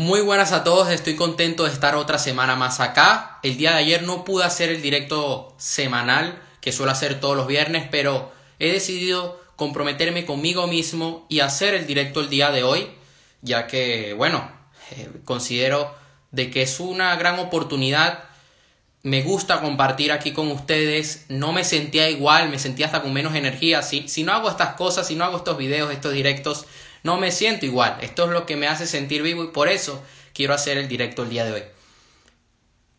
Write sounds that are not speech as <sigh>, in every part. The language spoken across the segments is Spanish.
Muy buenas a todos, estoy contento de estar otra semana más acá. El día de ayer no pude hacer el directo semanal que suelo hacer todos los viernes, pero he decidido comprometerme conmigo mismo y hacer el directo el día de hoy, ya que, bueno, eh, considero de que es una gran oportunidad. Me gusta compartir aquí con ustedes. No me sentía igual, me sentía hasta con menos energía. Si, si no hago estas cosas, si no hago estos videos, estos directos, no me siento igual. Esto es lo que me hace sentir vivo y por eso quiero hacer el directo el día de hoy.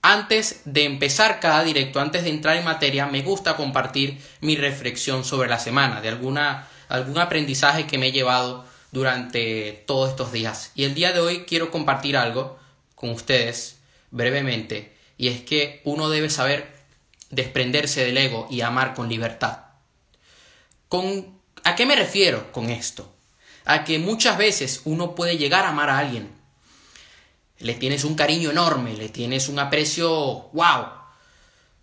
Antes de empezar cada directo, antes de entrar en materia, me gusta compartir mi reflexión sobre la semana, de alguna, algún aprendizaje que me he llevado durante todos estos días. Y el día de hoy quiero compartir algo con ustedes brevemente, y es que uno debe saber desprenderse del ego y amar con libertad. ¿Con, ¿A qué me refiero con esto? A que muchas veces uno puede llegar a amar a alguien. Le tienes un cariño enorme, le tienes un aprecio, wow,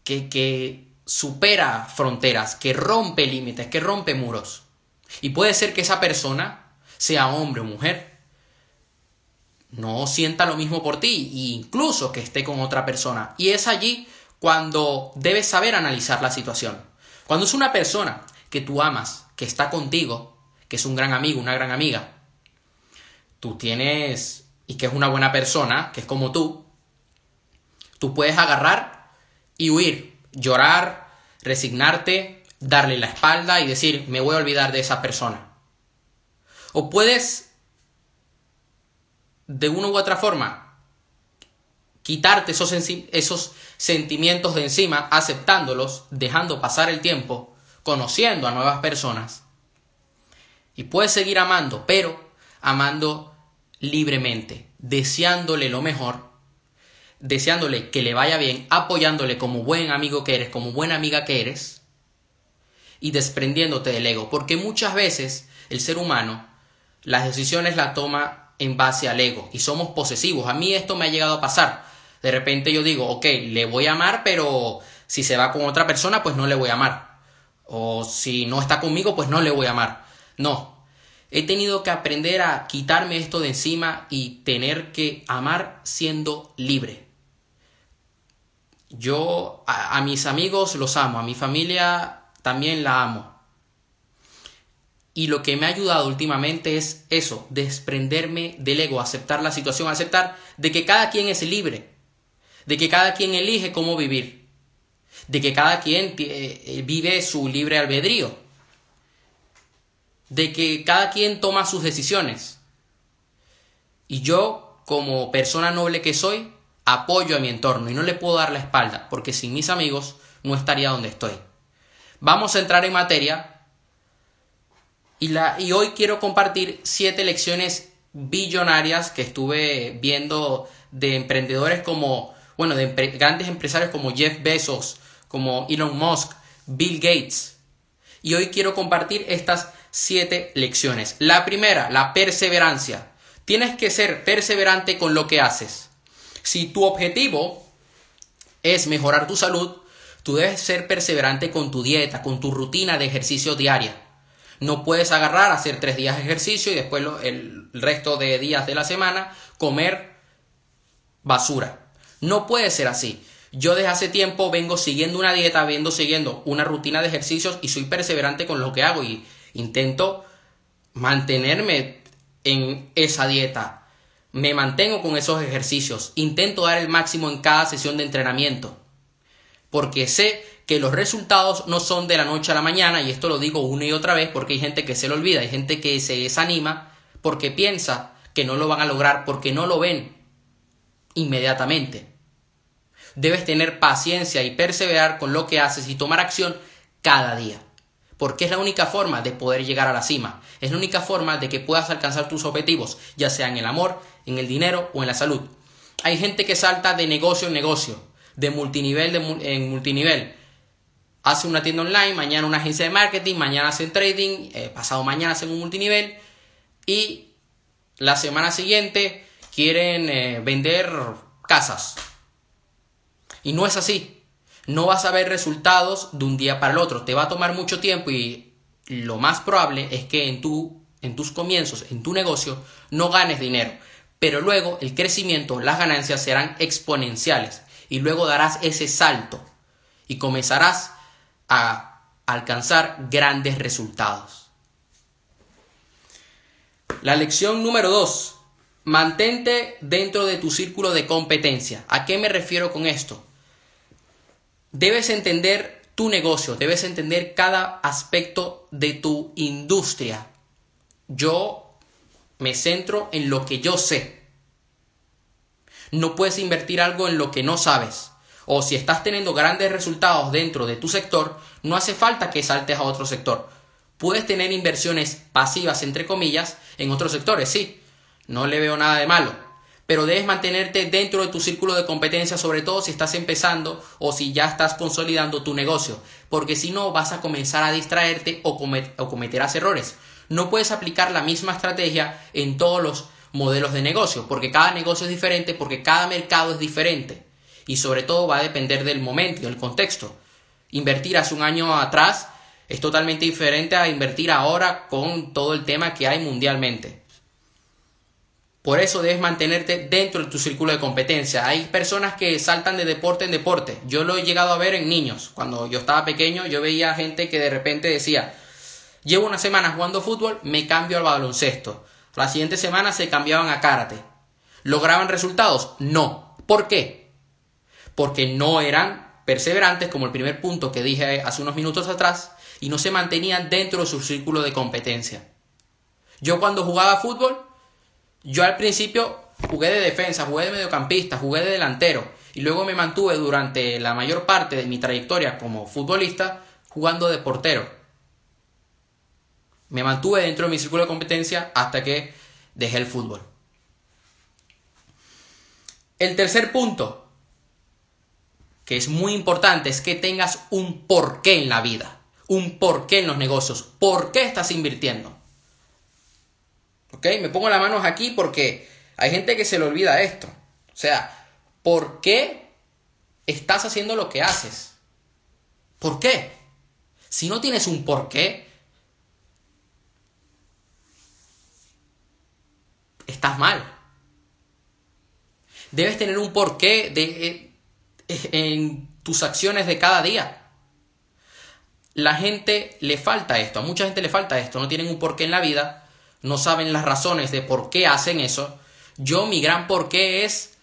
que, que supera fronteras, que rompe límites, que rompe muros. Y puede ser que esa persona, sea hombre o mujer, no sienta lo mismo por ti, e incluso que esté con otra persona. Y es allí cuando debes saber analizar la situación. Cuando es una persona que tú amas, que está contigo, que es un gran amigo, una gran amiga, tú tienes, y que es una buena persona, que es como tú, tú puedes agarrar y huir, llorar, resignarte, darle la espalda y decir, me voy a olvidar de esa persona. O puedes, de una u otra forma, quitarte esos, esos sentimientos de encima, aceptándolos, dejando pasar el tiempo, conociendo a nuevas personas y puedes seguir amando, pero amando libremente, deseándole lo mejor, deseándole que le vaya bien, apoyándole como buen amigo que eres, como buena amiga que eres, y desprendiéndote del ego, porque muchas veces el ser humano las decisiones las toma en base al ego y somos posesivos. A mí esto me ha llegado a pasar. De repente yo digo, ok, le voy a amar, pero si se va con otra persona, pues no le voy a amar. O si no está conmigo, pues no le voy a amar. No. He tenido que aprender a quitarme esto de encima y tener que amar siendo libre. Yo a, mis amigos los amo, a mi familia también la amo. Y lo que me ha ayudado últimamente es eso, desprenderme del ego, aceptar la situación, aceptar de que cada quien es libre, de que cada quien elige cómo vivir, de que cada quien eh, vive su libre albedrío de que cada quien toma sus decisiones. Y yo, como persona noble que soy, apoyo a mi entorno y no le puedo dar la espalda, porque sin mis amigos no estaría donde estoy. Vamos a entrar en materia y, la, y hoy quiero compartir siete lecciones billonarias que estuve viendo de emprendedores como, bueno, de grandes empresarios como Jeff Bezos, como Elon Musk, Bill Gates. Y hoy quiero compartir estas siete lecciones. La primera, la perseverancia. Tienes que ser perseverante con lo que haces. Si tu objetivo es mejorar tu salud, tú debes ser perseverante con tu dieta, con tu rutina de ejercicio diaria. No puedes agarrar, hacer tres días de ejercicio y después el resto de días de la semana comer basura. No puede ser así. Yo desde hace tiempo vengo siguiendo una dieta, vengo siguiendo una rutina de ejercicios y soy perseverante con lo que hago y Intento mantenerme en esa dieta. Me mantengo con esos ejercicios. Intento dar el máximo en cada sesión de entrenamiento. Porque sé que los resultados no son de la noche a la mañana, y esto lo digo una y otra vez porque hay gente que se lo olvida, hay gente que se desanima porque piensa que no lo van a lograr, porque no lo ven inmediatamente. Debes tener paciencia y perseverar con lo que haces y tomar acción cada día porque es la única forma de poder llegar a la cima, es la única forma de que puedas alcanzar tus objetivos, ya sea en el amor, en el dinero o en la salud. Hay gente que salta de negocio en negocio, de multinivel en multinivel. Hace una tienda online, mañana una agencia de marketing, mañana hacen trading, eh, pasado mañana hacen un multinivel y la semana siguiente quieren eh, vender casas. Y no es así no vas a ver resultados de un día para el otro. Te va a tomar mucho tiempo y lo más probable es que en, tu, en tus comienzos, en tu negocio, no ganes dinero. pero luego el crecimiento, las ganancias serán exponenciales y luego darás ese salto y comenzarás a alcanzar grandes resultados. La lección número 2. Mantente dentro de tu círculo de competencia. ¿A qué me refiero con esto? Debes entender tu negocio, debes entender cada aspecto de tu industria. Yo me centro en lo que yo sé. No puedes invertir algo en lo que no sabes. O si estás teniendo grandes resultados dentro de tu sector, no hace falta que saltes a otro sector. Puedes tener inversiones pasivas, entre comillas, en otros sectores, sí. No le veo nada de malo pero debes mantenerte dentro de tu círculo de competencia, sobre todo si estás empezando o si ya estás consolidando tu negocio, porque si no vas a comenzar a distraerte o, cometerás errores. No puedes aplicar la misma estrategia en todos los modelos de negocio, porque cada negocio es diferente, porque cada mercado es diferente y sobre todo va a depender del momento y del contexto. Invertir hace un año atrás es totalmente diferente a invertir ahora con todo el tema que hay mundialmente. Por eso debes mantenerte dentro de tu círculo de competencia. Hay personas que saltan de deporte en deporte. Yo lo he llegado a ver en niños. Cuando yo estaba pequeño, yo veía gente que de repente decía, llevo una semana jugando fútbol, me cambio al baloncesto. La siguiente semana se cambiaban a karate. ¿Lograban resultados? No. ¿Por qué? Porque no eran perseverantes, como el primer punto que dije hace unos minutos atrás, y no se mantenían dentro de su círculo de competencia. Yo cuando jugaba fútbol, yo al principio jugué de defensa, jugué de mediocampista, jugué de delantero y luego me mantuve durante la mayor parte de mi trayectoria como futbolista jugando de portero. Me mantuve dentro de mi círculo de competencia hasta que dejé el fútbol. El tercer punto, que es muy importante, es que tengas un porqué en la vida, un porqué en los negocios, por qué estás invirtiendo. ¿Ok? Me pongo las manos aquí porque hay gente que se le olvida esto. O sea, ¿por qué estás haciendo lo que haces? ¿Por qué? Si no tienes un por qué, estás mal. Debes tener un porqué de, eh, en tus acciones de cada día. La gente le falta esto, a mucha gente le falta esto, no tienen un porqué en la vida no saben las razones de por qué hacen eso, yo mi gran porqué es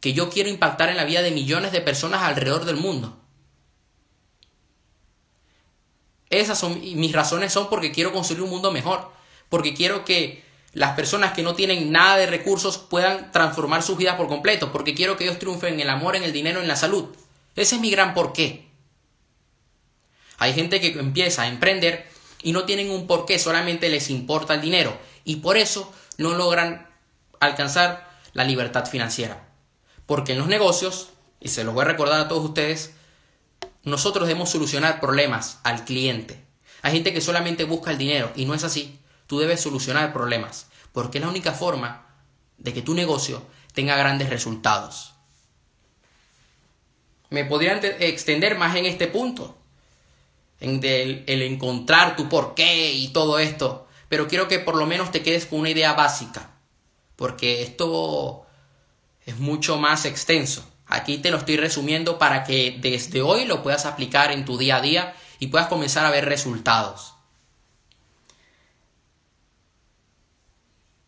que yo quiero impactar en la vida de millones de personas alrededor del mundo. Esas son mis razones son porque quiero construir un mundo mejor, porque quiero que las personas que no tienen nada de recursos puedan transformar sus vidas por completo, porque quiero que ellos triunfen en el amor, en el dinero, en la salud. Ese es mi gran porqué. Hay gente que empieza a emprender y no tienen un porqué, solamente les importa el dinero y por eso no logran alcanzar la libertad financiera. Porque en los negocios, y se los voy a recordar a todos ustedes, nosotros debemos solucionar problemas al cliente. Hay gente que solamente busca el dinero y no es así. Tú debes solucionar problemas, porque es la única forma de que tu negocio tenga grandes resultados. Me podrían extender más en este punto, en el, encontrar tu porqué y todo esto, pero quiero que por lo menos te quedes con una idea básica, porque esto es mucho más extenso. Aquí te lo estoy resumiendo para que desde hoy lo puedas aplicar en tu día a día y puedas comenzar a ver resultados.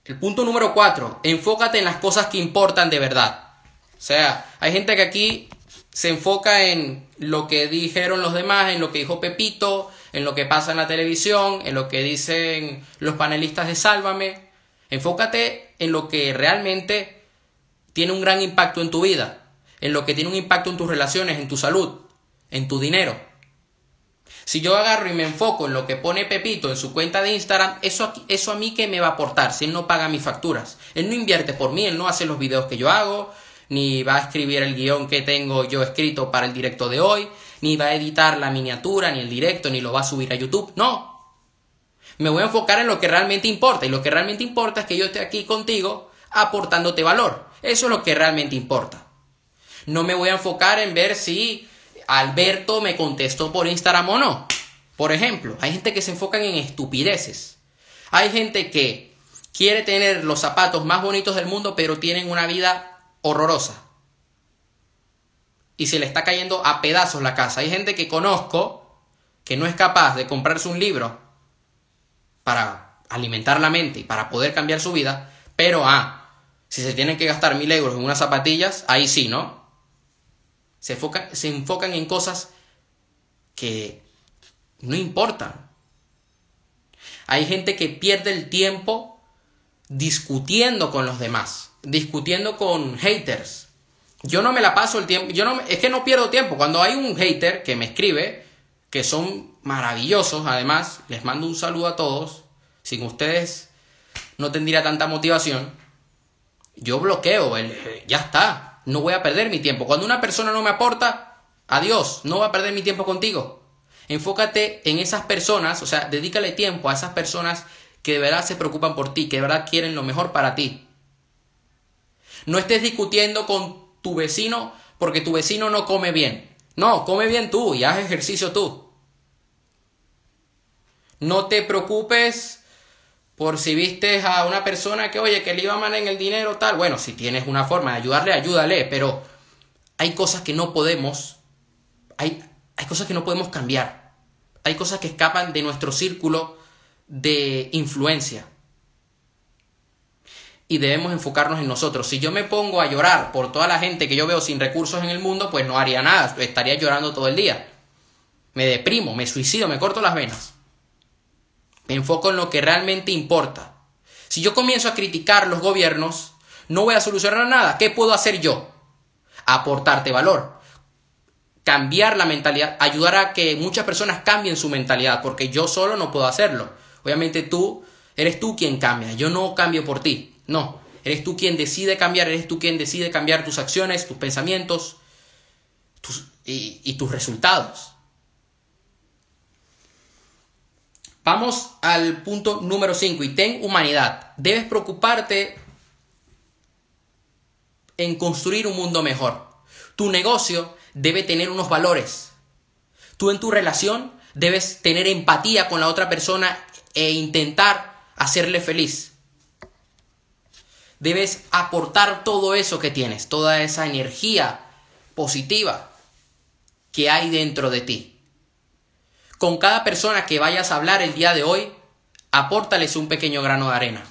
El punto número 4, enfócate en las cosas que importan de verdad. O sea, hay gente que aquí se enfoca en lo que dijeron los demás, en lo que dijo Pepito, en lo que pasa en la televisión, en lo que dicen los panelistas de Sálvame. Enfócate en lo que realmente tiene un gran impacto en tu vida, en lo que tiene un impacto en tus relaciones, en tu salud, en tu dinero. Si yo agarro y me enfoco en lo que pone Pepito en su cuenta de Instagram, eso, eso a mí que me va a aportar si él no paga mis facturas. Él no invierte por mí, él no hace los videos que yo hago, ni va a escribir el guion que tengo yo escrito para el directo de hoy, ni va a editar la miniatura, ni el directo, ni lo va a subir a YouTube. No. Me voy a enfocar en lo que realmente importa. Y lo que realmente importa es que yo esté aquí contigo aportándote valor. Eso es lo que realmente importa. No me voy a enfocar en ver si Alberto me contestó por Instagram o no. Por ejemplo, hay gente que se enfoca en estupideces. Hay gente que quiere tener los zapatos más bonitos del mundo, pero tienen una vida horrorosa. Y se le está cayendo a pedazos la casa. Hay gente que conozco que no es capaz de comprarse un libro para alimentar la mente y para poder cambiar su vida, pero ah, si se tienen que gastar mil euros en unas zapatillas, ahí sí, ¿no? Se, se enfocan en cosas que no importan. Hay gente que pierde el tiempo discutiendo con los demás, discutiendo con haters. Yo no me la paso el tiempo, yo no es que no pierdo tiempo. Cuando hay un hater que me escribe, que son maravillosos, además, les mando un saludo a todos. Sin ustedes no tendría tanta motivación. Yo bloqueo, ya está, no voy a perder mi tiempo. Cuando una persona no me aporta, adiós, no voy a perder mi tiempo contigo. Enfócate en esas personas, o sea, dedícale tiempo a esas personas que de verdad se preocupan por ti, que de verdad quieren lo mejor para ti. No estés discutiendo con tu vecino porque tu vecino no come bien. No, come bien tú y haz ejercicio tú. No te preocupes por si viste a una persona que, oye, que le iba mal en el dinero, tal. Bueno, si tienes una forma de ayudarle, ayúdale, pero hay cosas que no podemos, hay, hay cosas que no podemos cambiar. Hay cosas que escapan de nuestro círculo de influencia. Y debemos enfocarnos en nosotros. Si yo me pongo a llorar por toda la gente que yo veo sin recursos en el mundo, pues no haría nada, estaría llorando todo el día. Me deprimo, me suicido, me corto las venas. Me enfoco en lo que realmente importa. Si yo comienzo a criticar los gobiernos, no voy a solucionar nada. ¿Qué puedo hacer yo? Aportarte valor cambiar la mentalidad, ayudar a que muchas personas cambien su mentalidad, porque yo solo no puedo hacerlo. Obviamente tú, eres tú quien cambia, yo no cambio por ti, no, eres tú quien decide cambiar, eres tú quien decide cambiar tus acciones, tus pensamientos y, y tus resultados. Vamos al punto número 5 y ten humanidad. Debes preocuparte en construir un mundo mejor. Tu negocio debe tener unos valores. Tú en tu relación debes tener empatía con la otra persona e intentar hacerle feliz. Debes aportar todo eso que tienes, toda esa energía positiva que hay dentro de ti. Con cada persona que vayas a hablar el día de hoy, apórtales un pequeño grano de arena.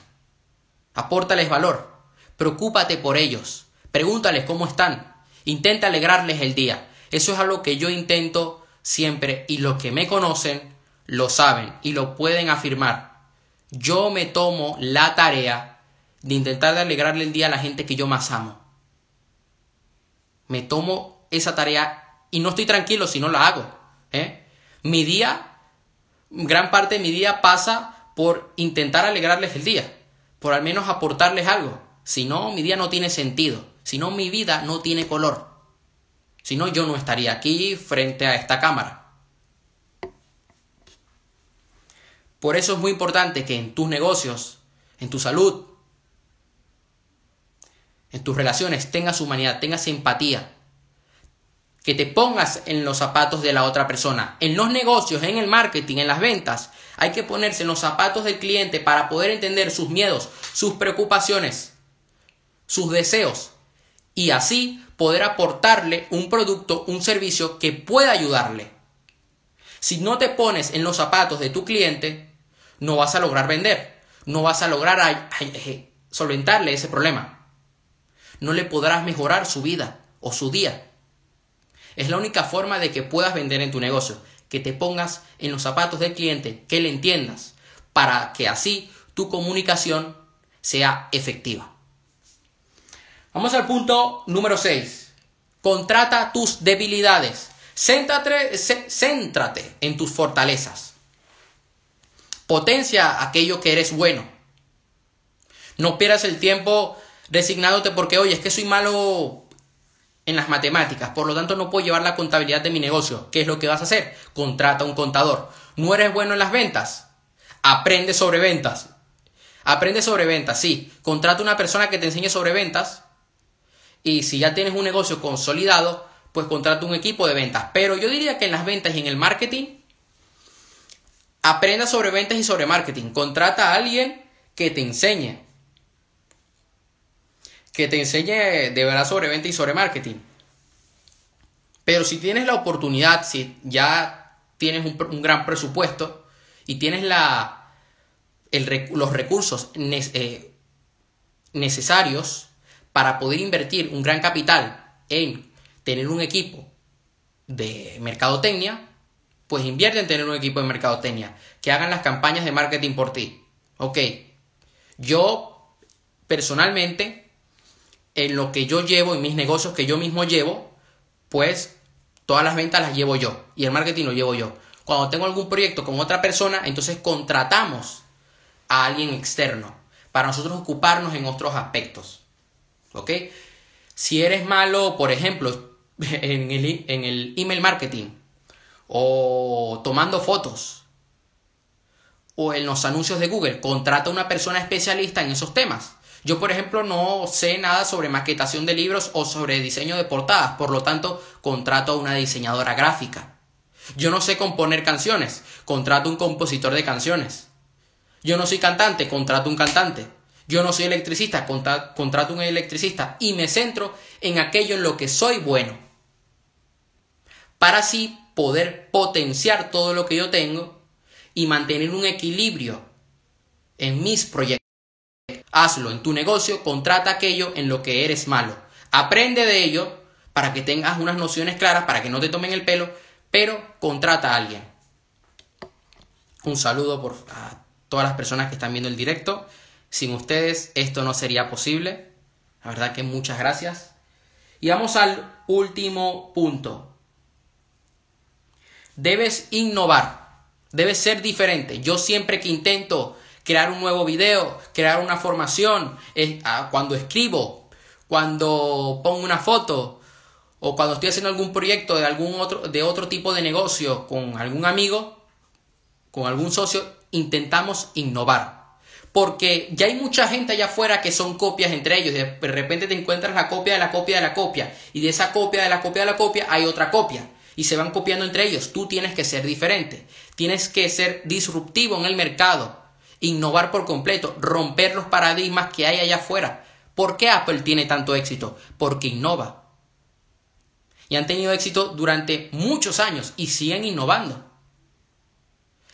Apórtales valor. Preocúpate por ellos. Pregúntales cómo están. Intenta alegrarles el día. Eso es algo que yo intento siempre y los que me conocen lo saben y lo pueden afirmar. Yo me tomo la tarea de intentar alegrarle el día a la gente que yo más amo. Me tomo esa tarea y no estoy tranquilo si no la hago. ¿eh? Mi día, gran parte de mi día pasa por intentar alegrarles el día, por al menos aportarles algo. Si no, mi día no tiene sentido. Si no, mi vida no tiene color. Si no, yo no estaría aquí frente a esta cámara. Por eso es muy importante que en tus negocios, en tu salud, en tus relaciones tengas humanidad, tengas empatía. Que te pongas en los zapatos de la otra persona. En los negocios, en el marketing, en las ventas, hay que ponerse en los zapatos del cliente para poder entender sus miedos, sus preocupaciones, sus deseos y así poder aportarle un producto, un servicio que pueda ayudarle. Si no te pones en los zapatos de tu cliente, no vas a lograr vender, no vas a lograr solventarle ese problema. No le podrás mejorar su vida o su día. Es la única forma de que puedas vender en tu negocio, que te pongas en los zapatos del cliente, que le entiendas, para que así tu comunicación sea efectiva. Vamos al punto número 6. Contrata tus debilidades. Céntrate, céntrate en tus fortalezas. Potencia aquello que eres bueno. No pierdas el tiempo resignándote porque, oye, es que soy malo en las matemáticas, por lo tanto no puedo llevar la contabilidad de mi negocio. ¿Qué es lo que vas a hacer? Contrata un contador. ¿No eres bueno en las ventas? Aprende sobre ventas. Aprende sobre ventas, sí. Contrata una persona que te enseñe sobre ventas y si ya tienes un negocio consolidado, pues contrata un equipo de ventas. Pero yo diría que en las ventas y en el marketing, aprenda sobre ventas y sobre marketing. Contrata a alguien que te enseñe. Que te enseñe de verdad sobre venta y sobre marketing. Pero si tienes la oportunidad, si ya tienes un, gran presupuesto y tienes la, los recursos eh, necesarios para poder invertir un gran capital en tener un equipo de mercadotecnia, pues invierte en tener un equipo de mercadotecnia que hagan las campañas de marketing por ti. Ok, yo personalmente, en lo que yo llevo, en mis negocios que yo mismo llevo, pues todas las ventas las llevo yo y el marketing lo llevo yo. Cuando tengo algún proyecto con otra persona, entonces contratamos a alguien externo para nosotros ocuparnos en otros aspectos. ¿Ok? Si eres malo, por ejemplo, <laughs> en el, en el email marketing o tomando fotos o en los anuncios de Google, contrata a una persona especialista en esos temas. Yo, por ejemplo, no sé nada sobre maquetación de libros o sobre diseño de portadas, por lo tanto, contrato a una diseñadora gráfica. Yo no sé componer canciones, contrato a un compositor de canciones. Yo no soy cantante, contrato a un cantante. Yo no soy electricista, contrato a un electricista y me centro en aquello en lo que soy bueno. Para así poder potenciar todo lo que yo tengo y mantener un equilibrio en mis proyectos. Hazlo en tu negocio, contrata aquello en lo que eres malo. Aprende de ello para que tengas unas nociones claras, para que no te tomen el pelo, pero contrata a alguien. Un saludo por a todas las personas que están viendo el directo. Sin ustedes esto no sería posible. La verdad que muchas gracias. Y vamos al último punto. Debes innovar. Debes ser diferente. Yo siempre que intento crear un nuevo video, crear una formación, ah, cuando escribo, cuando pongo una foto o cuando estoy haciendo algún proyecto de algún otro de otro tipo de negocio con algún amigo, con algún socio, intentamos innovar. Porque ya hay mucha gente allá afuera que son copias entre ellos. De repente te encuentras la copia de la copia de la copia. Y de esa copia de la copia de la copia hay otra copia. Y se van copiando entre ellos. Tú tienes que ser diferente. Tienes que ser disruptivo en el mercado innovar por completo, romper los paradigmas que hay allá afuera. ¿Por qué Apple tiene tanto éxito? Porque innova. Y han tenido éxito durante muchos años y siguen innovando.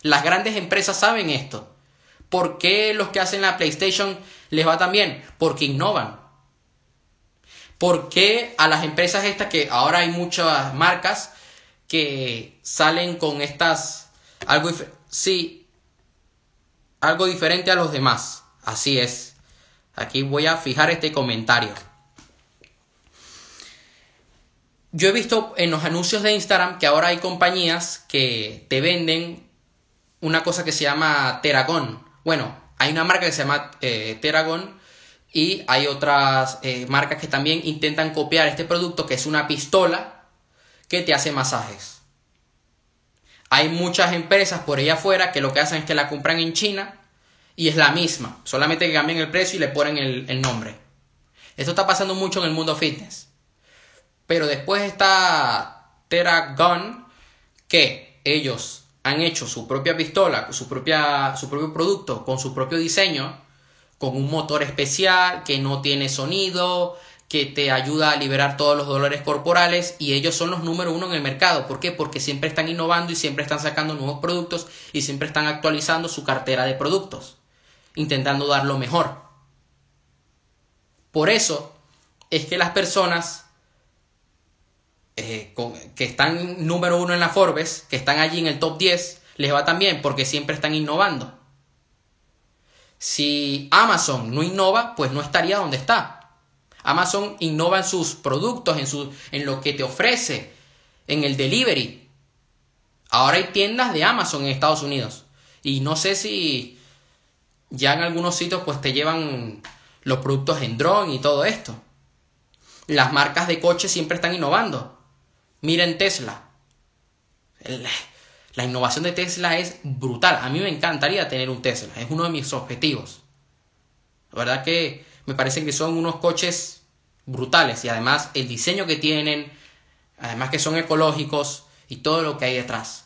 Las grandes empresas saben esto. ¿Por qué los que hacen la PlayStation les va tan bien? Porque innovan. ¿Por qué a las empresas estas que ahora hay muchas marcas que salen con estas algo sí algo diferente a los demás. Así es. Aquí voy a fijar este comentario. Yo he visto en los anuncios de Instagram que ahora hay compañías que te venden una cosa que se llama Teragon. Bueno, hay una marca que se llama eh, y hay otras eh, marcas que también intentan copiar este producto que es una pistola que te hace masajes. Hay muchas empresas por allá afuera que lo que hacen es que la compran en China y es la misma, solamente que cambian el precio y le ponen el, nombre. Esto está pasando mucho en el mundo fitness. Pero después está TerraGun, que ellos han hecho su propia pistola, su, propia, su propio producto, con su propio diseño, con un motor especial que no tiene sonido, que te ayuda a liberar todos los dolores corporales y ellos son los número uno en el mercado. ¿Por qué? Porque siempre están innovando y siempre están sacando nuevos productos y siempre están actualizando su cartera de productos, intentando dar lo mejor. Por eso es que las personas eh, que están número uno en la Forbes, que están allí en el top 10, les va tan bien porque siempre están innovando. Si Amazon no innova, pues no estaría donde está. Amazon innova en sus productos, en, su, en lo que te ofrece, en el delivery. Ahora hay tiendas de Amazon en Estados Unidos. Y no sé si ya en algunos sitios pues te llevan los productos en drone y todo esto. Las marcas de coches siempre están innovando. Miren Tesla. la innovación de Tesla es brutal. A mí me encantaría tener un Tesla. Es uno de mis objetivos. La verdad que me parecen que son unos coches brutales y además el diseño que tienen, además que son ecológicos y todo lo que hay detrás.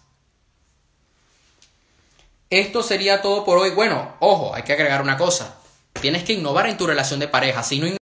esto sería todo por hoy. Bueno, ojo, hay que agregar una cosa. Tienes que innovar en tu relación de pareja. Si no